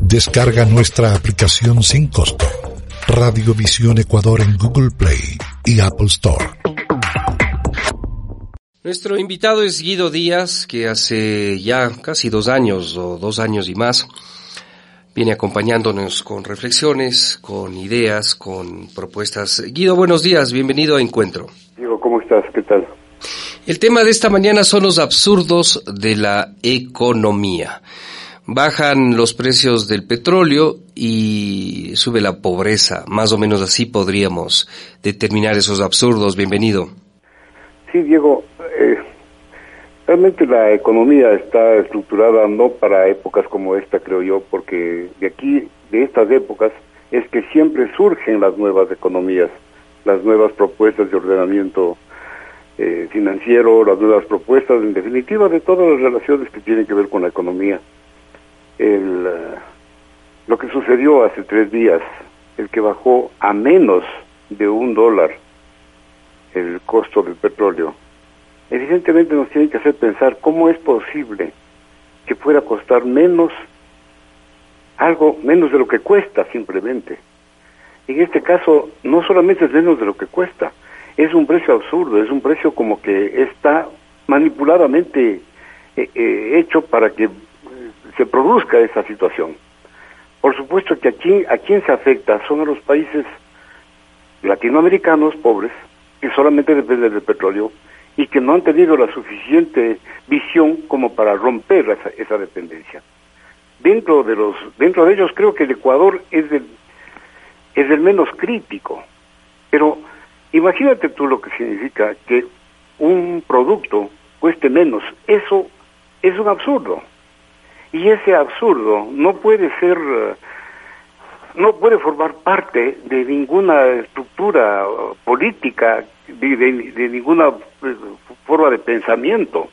Descarga nuestra aplicación sin costo. Radiovisión Ecuador en Google Play y Apple Store. Nuestro invitado es Guido Díaz, que hace ya casi dos años o dos años y más viene acompañándonos con reflexiones, con ideas, con propuestas. Guido, buenos días, bienvenido a Encuentro. Diego, ¿cómo estás? ¿Qué tal? El tema de esta mañana son los absurdos de la economía bajan los precios del petróleo y sube la pobreza. Más o menos así podríamos determinar esos absurdos. Bienvenido. Sí, Diego. Eh, realmente la economía está estructurada no para épocas como esta, creo yo, porque de aquí, de estas épocas, es que siempre surgen las nuevas economías, las nuevas propuestas de ordenamiento eh, financiero, las nuevas propuestas, en definitiva, de todas las relaciones que tienen que ver con la economía el, eh, lo que sucedió hace tres días, el que bajó a menos de un dólar el costo del petróleo, evidentemente nos tiene que hacer pensar cómo es posible que pueda costar menos, algo menos de lo que cuesta simplemente. En este caso, no solamente es menos de lo que cuesta, es un precio absurdo, es un precio como que está manipuladamente eh, eh, hecho para que se produzca esa situación. Por supuesto que aquí, a quién se afecta son a los países latinoamericanos pobres que solamente dependen del petróleo y que no han tenido la suficiente visión como para romper esa, dependencia. Dentro de los, dentro de ellos creo que el Ecuador es el, es el menos crítico, pero imagínate tú lo que significa que un producto cueste menos, eso es un absurdo. Y ese absurdo no puede ser, no puede formar parte de ninguna estructura política, de, de, ninguna eh, forma de pensamiento.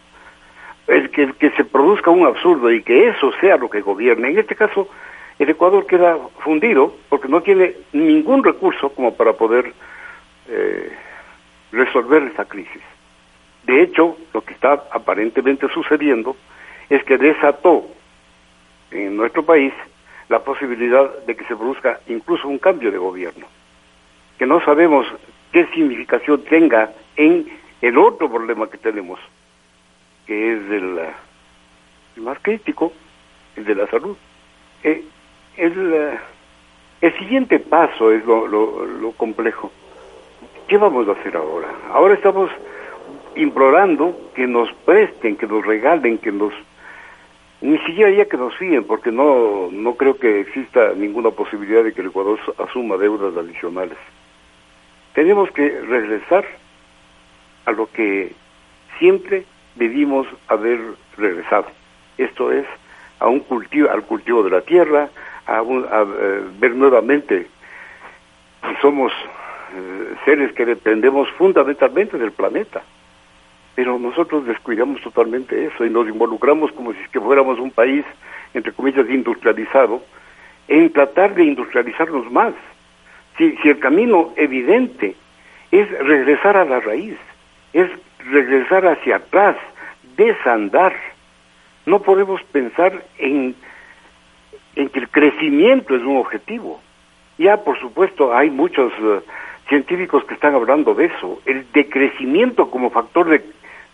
El que, que se produzca un absurdo y que eso sea lo que gobierne. En este caso, el Ecuador queda fundido porque no tiene ningún recurso como para poder eh, resolver esa crisis. De hecho, lo que está aparentemente sucediendo es que desató en nuestro país la posibilidad de que se produzca incluso un cambio de gobierno, que no sabemos qué significación tenga en el otro problema que tenemos, que es el, más crítico, el de la salud. Eh, el, el siguiente paso es lo, lo, lo complejo. ¿Qué vamos a hacer ahora? Ahora estamos implorando que nos presten, que nos regalen, que nos ni siquiera ya que nos fíen, porque no, no creo que exista ninguna posibilidad de que el Ecuador asuma deudas adicionales. Tenemos que regresar a lo que siempre debimos haber regresado. Esto es a un cultivo, al cultivo de la tierra, a, eh, ver nuevamente si somos eh, seres que dependemos fundamentalmente del planeta pero nosotros descuidamos totalmente eso y nos involucramos como si que fuéramos un país, entre comillas, industrializado, en tratar de industrializarnos más. Si, si el camino evidente es regresar a la raíz, es regresar hacia atrás, desandar, no podemos pensar en, en que el crecimiento es un objetivo. Ya, por supuesto, hay muchos uh, científicos que están hablando de eso, el decrecimiento como factor de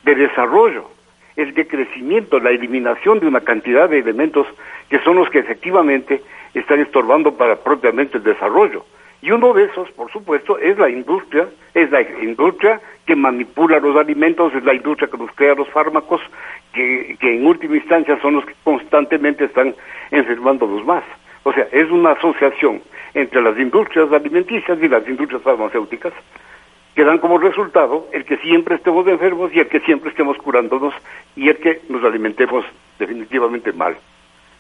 de desarrollo, el decrecimiento, la eliminación de una cantidad de elementos que son los que efectivamente están estorbando para propiamente el desarrollo. Y uno de esos, por supuesto, es la industria, es la industria que manipula los alimentos, es la industria que nos crea los fármacos, que, que en última instancia son los que constantemente están enfermando los más. O sea, es una asociación entre las industrias alimenticias y las industrias farmacéuticas que dan como resultado el que siempre estemos enfermos y el que siempre estemos curándonos y el que nos alimentemos definitivamente mal.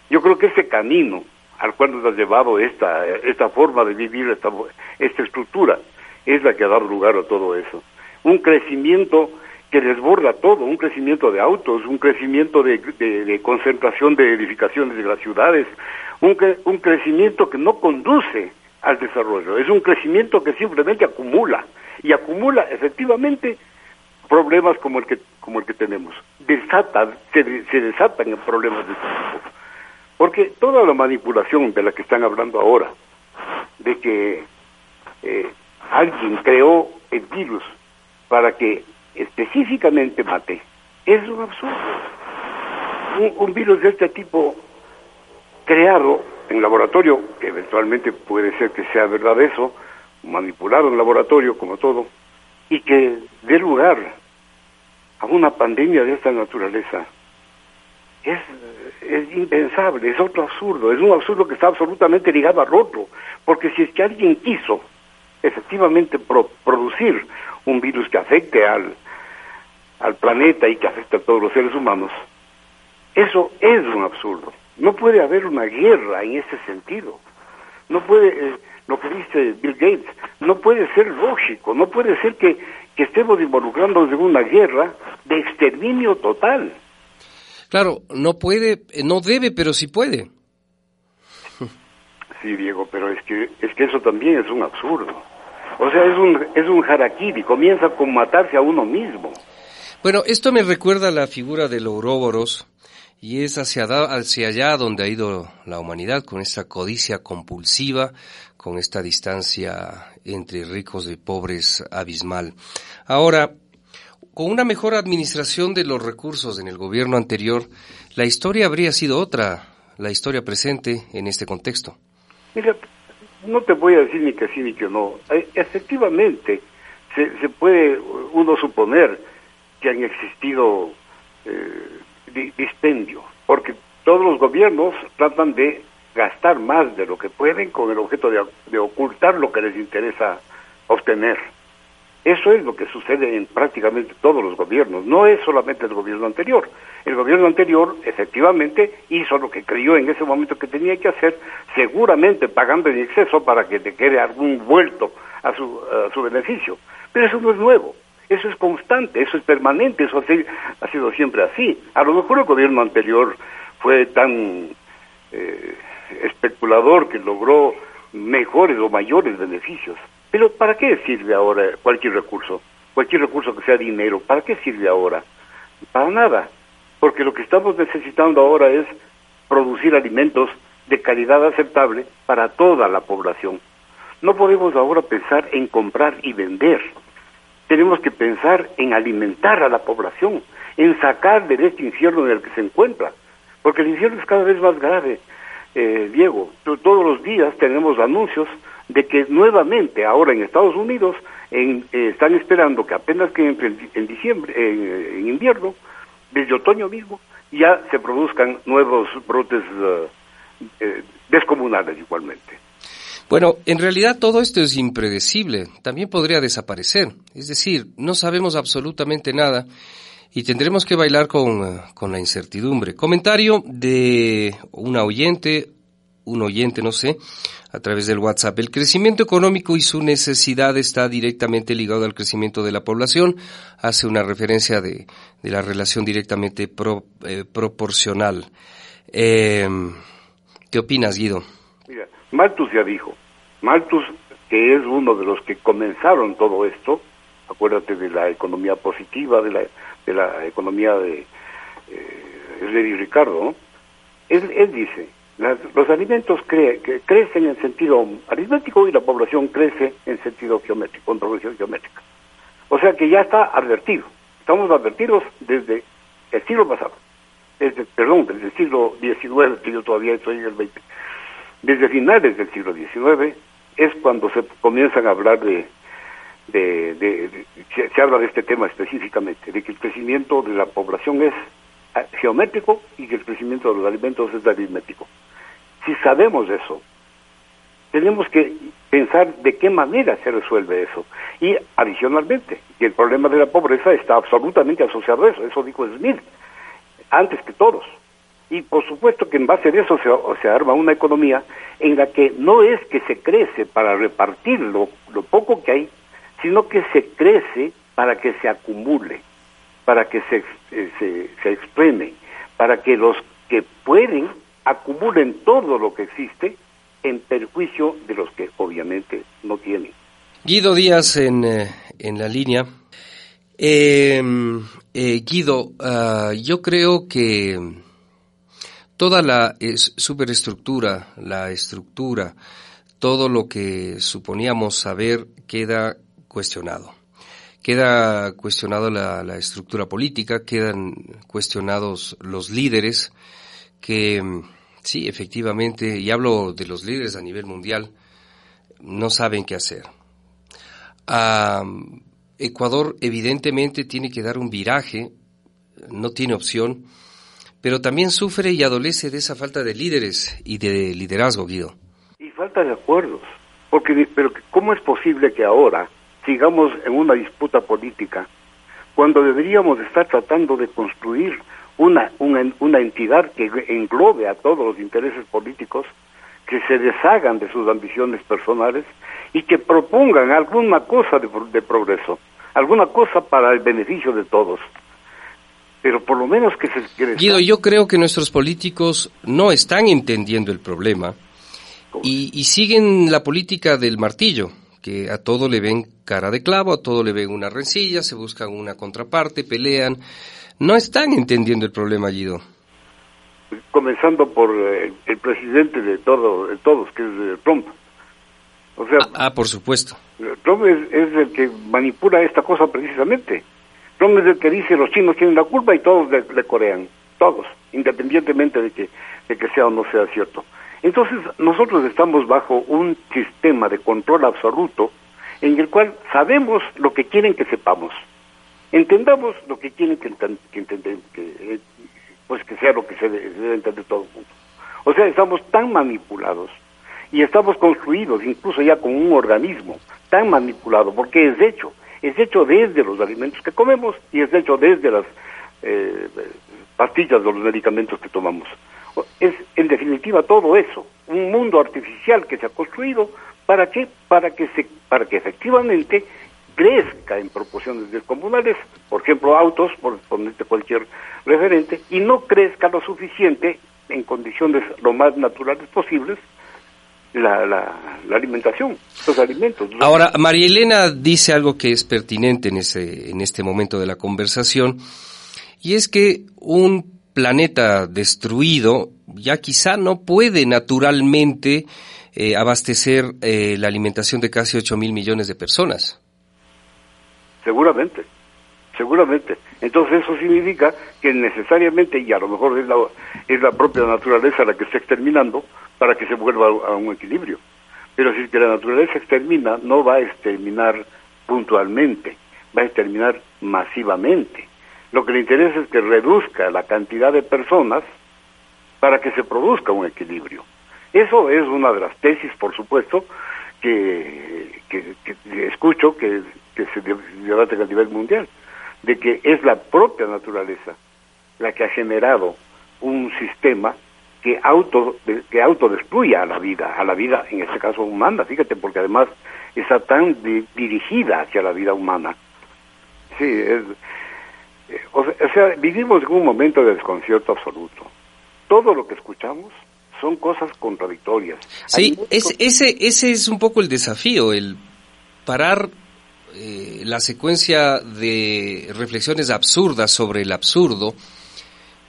Yo creo que ese camino al cual nos ha llevado esta, esta forma de vivir, esta, esta estructura, es la que ha dado lugar a todo eso. Un crecimiento que desborda todo, un crecimiento de autos, un crecimiento de, de, concentración de edificaciones de las ciudades, un, un crecimiento que no conduce al desarrollo, es un crecimiento que simplemente acumula y acumula efectivamente problemas como el que como el que tenemos. Desatan, se, desatan en problemas de este tipo. Porque toda la manipulación de la que están hablando ahora, de que eh, alguien creó el virus para que específicamente mate, es un absurdo. Un, virus de este tipo creado en laboratorio, que eventualmente puede ser que sea verdad eso, manipulado en laboratorio como todo, y que dé lugar a una pandemia de esta naturaleza, es, es impensable, es otro absurdo, es un absurdo que está absolutamente ligado al otro, porque si es que alguien quiso efectivamente producir un virus que afecte al, al planeta y que afecte a todos los seres humanos, eso es un absurdo. No puede haber una guerra en ese sentido. No puede, eh, lo que dice Bill Gates, no puede ser lógico, no puede ser que, que estemos involucrándonos en una guerra de exterminio total. Claro, no puede, no debe, pero sí puede. Sí, Diego, pero es que, es que eso también es un absurdo. O sea, es un, es un harakiri, comienza con matarse a uno mismo. Bueno, esto me recuerda a la figura del Ouroboros, y es hacia, hacia allá donde ha ido la humanidad, con esta codicia compulsiva, con esta distancia entre ricos y pobres abismal. Ahora, con una mejor administración de los recursos en el gobierno anterior, la historia habría sido otra, la historia presente en este contexto. Mira, no te voy a decir ni que sí ni que no. Eh, efectivamente, se, se puede uno suponer que han existido eh, dispendios, porque todos los gobiernos tratan de gastar más de lo que pueden con el objeto de, de ocultar lo que les interesa obtener. Eso es lo que sucede en prácticamente todos los gobiernos, no es solamente el gobierno anterior. El gobierno anterior efectivamente hizo lo que creyó en ese momento que tenía que hacer, seguramente pagando en exceso para que te quede algún vuelto a su, a su beneficio. Pero eso no es nuevo, eso es constante, eso es permanente, eso ha, sido siempre así. A lo mejor el gobierno anterior fue tan eh, especulador que logró mejores o mayores beneficios pero ¿para qué sirve ahora cualquier recurso? Cualquier recurso que sea dinero, ¿para qué sirve ahora? Para nada, porque lo que estamos necesitando ahora es producir alimentos de calidad aceptable para toda la población. No podemos ahora pensar en comprar y vender. Tenemos que pensar en alimentar a la población, en sacar de este infierno en el que se encuentra, porque el infierno es cada vez más grave. Eh, Diego, todos los días tenemos anuncios de que nuevamente ahora en Estados Unidos en, eh, están esperando que apenas que entre en, diciembre, en, invierno, desde otoño mismo, ya se produzcan nuevos brotes eh, eh, descomunales igualmente. Bueno, en realidad todo esto es impredecible, también podría desaparecer, es decir, no sabemos absolutamente nada y tendremos que bailar con, con la incertidumbre. Comentario de una oyente, un oyente, no sé, a través del WhatsApp. El crecimiento económico y su necesidad está directamente ligado al crecimiento de la población. Hace una referencia de, la relación directamente eh, proporcional. Em, ¿Qué opinas, Guido? Malthus ya dijo. Malthus, que es uno de los que comenzaron todo esto, acuérdate de la economía positiva, de la, economía de eh, Ricardo, él dice, los alimentos crecen en sentido aritmético y la población crece en sentido geométrico, en progresión geométrica. O sea que ya está advertido. Estamos advertidos desde el siglo pasado, desde, perdón, desde el siglo XIX, que yo todavía estoy en el XX. Desde finales del siglo XIX es cuando se comienzan a hablar de, de, se habla de este tema específicamente, de que el crecimiento de la población es ah, geométrico y que el crecimiento de los alimentos es aritmético. Si sabemos eso, tenemos que pensar de qué manera se resuelve eso. Y adicionalmente, que el problema de la pobreza está absolutamente asociado a eso, eso dijo Smith, antes que todos. Y por supuesto que en base de eso se, se arma una economía en la que no es que se crece para repartir lo, lo poco que hay, sino que se crece para que se acumule, para que se, eh, se, se exprime, para que los que pueden acumulen todo lo que existe en perjuicio de los que obviamente no tienen. Guido Díaz en, eh, en la línea. Eh, eh, Guido, uh, yo creo que toda la superestructura, la estructura, todo lo que suponíamos saber queda cuestionado. Queda cuestionado la, estructura política, quedan cuestionados los líderes que, sí, efectivamente, y hablo de los líderes a nivel mundial, no saben qué hacer. Ecuador evidentemente tiene que dar un viraje, no tiene opción, pero también sufre y adolece de esa falta de líderes y de liderazgo, Guido. Y falta de acuerdos, porque pero ¿cómo es posible que ahora sigamos en una disputa política cuando deberíamos estar tratando de construir una, una, entidad que englobe a todos los intereses políticos, que se deshagan de sus ambiciones personales y que propongan alguna cosa de progreso? alguna cosa para el beneficio de todos. Pero por lo menos que se quiere. Guido, yo creo que nuestros políticos no están entendiendo el problema y, y, siguen la política del martillo, que a todo le ven cara de clavo, a todo le ven una rencilla, se buscan una contraparte, pelean. No están entendiendo el problema, Guido. Comenzando por el, el presidente de, todo, de todos, que es Trump. O sea, ah, ah, por supuesto. Trump es, es, el que manipula esta cosa precisamente. Trump es el que dice los chinos tienen la culpa y todos le, corean, todos, independientemente de que, de que sea o no sea cierto. Entonces, nosotros estamos bajo un sistema de control absoluto en el cual sabemos lo que quieren que sepamos. Entendamos lo que quieren que, que que, eh, pues que sea lo que se debe entender todo el mundo. O sea, estamos tan manipulados y estamos construidos incluso ya con un organismo tan manipulado, porque es hecho, es hecho desde los alimentos que comemos y es hecho desde las eh, pastillas de los medicamentos que tomamos. Es en definitiva todo eso, un mundo artificial que se ha construido para que para que se para que efectivamente crezca en proporciones descomunales, por ejemplo autos, por ponerte cualquier referente, y no crezca lo suficiente en condiciones lo más naturales posibles la, la, la, alimentación, los alimentos. Ahora, María Elena dice algo que es pertinente en, ese, en este momento de la conversación, y es que un planeta destruido ya quizá no puede naturalmente eh, abastecer eh, la alimentación de casi 8 mil millones de personas. Seguramente, seguramente. Entonces eso significa que necesariamente, y a lo mejor es la, es la propia naturaleza la que está exterminando, para que se vuelva a un equilibrio. Pero si que la naturaleza extermina, no va a exterminar puntualmente, va a exterminar masivamente. Lo que le interesa es que reduzca la cantidad de personas para que se produzca un equilibrio. Eso es una de las tesis, por supuesto, que, que, que escucho que, que se debate a nivel mundial, de que es la propia naturaleza la que ha generado un sistema que auto que autodestruya a la vida, a la vida en este caso humana, fíjate, porque además está tan dirigida hacia la vida humana. Sí, es, eh, o, sea, vivimos en un momento de desconcierto absoluto. Todo lo que escuchamos son cosas contradictorias. Sí, ese, ese es un poco el desafío, el parar eh, la secuencia de reflexiones absurdas sobre el absurdo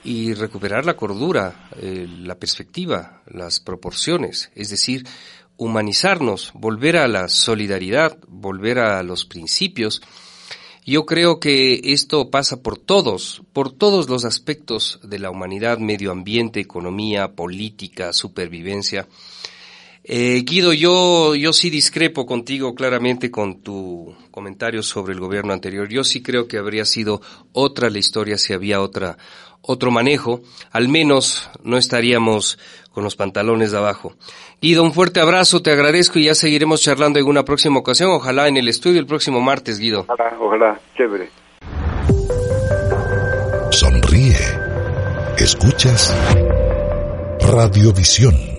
y recuperar la cordura, eh, la perspectiva, las proporciones, es decir, humanizarnos, volver a la solidaridad, volver a los principios. Yo creo que esto pasa por todos, por todos los aspectos de la humanidad, medio ambiente, economía, política, supervivencia. Eh, Guido, yo, yo sí discrepo contigo claramente con tu comentario sobre el gobierno anterior. Yo sí creo que habría sido otra la historia si había otra, otro manejo, al menos no estaríamos con los pantalones de abajo. Guido, un fuerte abrazo, te agradezco y ya seguiremos charlando en una próxima ocasión, ojalá en el estudio el próximo martes, Guido. Ojalá, ojalá, chévere. Sonríe. ¿Escuchas? Radiovisión